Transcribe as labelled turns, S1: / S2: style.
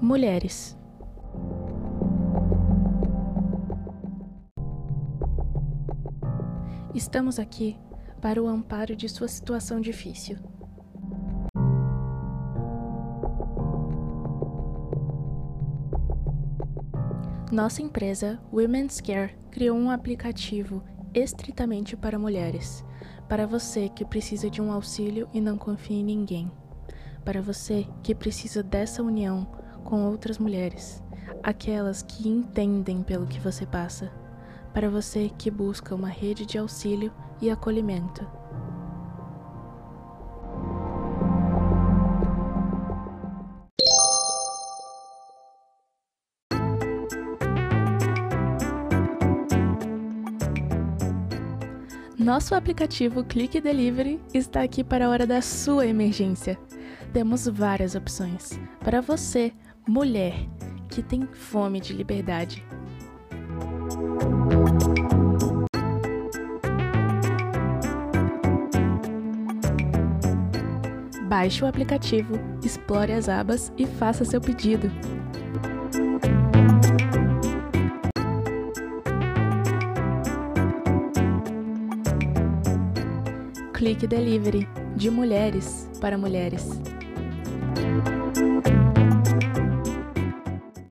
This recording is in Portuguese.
S1: Mulheres. Estamos aqui para o amparo de sua situação difícil. Nossa empresa, Women's Care, criou um aplicativo estritamente para mulheres, para você que precisa de um auxílio e não confia em ninguém, para você que precisa dessa união com outras mulheres, aquelas que entendem pelo que você passa, para você que busca uma rede de auxílio e acolhimento. Nosso aplicativo Clique Delivery está aqui para a hora da sua emergência. Temos várias opções para você, mulher, que tem fome de liberdade. Baixe o aplicativo, explore as abas e faça seu pedido. Clique Delivery de mulheres para mulheres. Música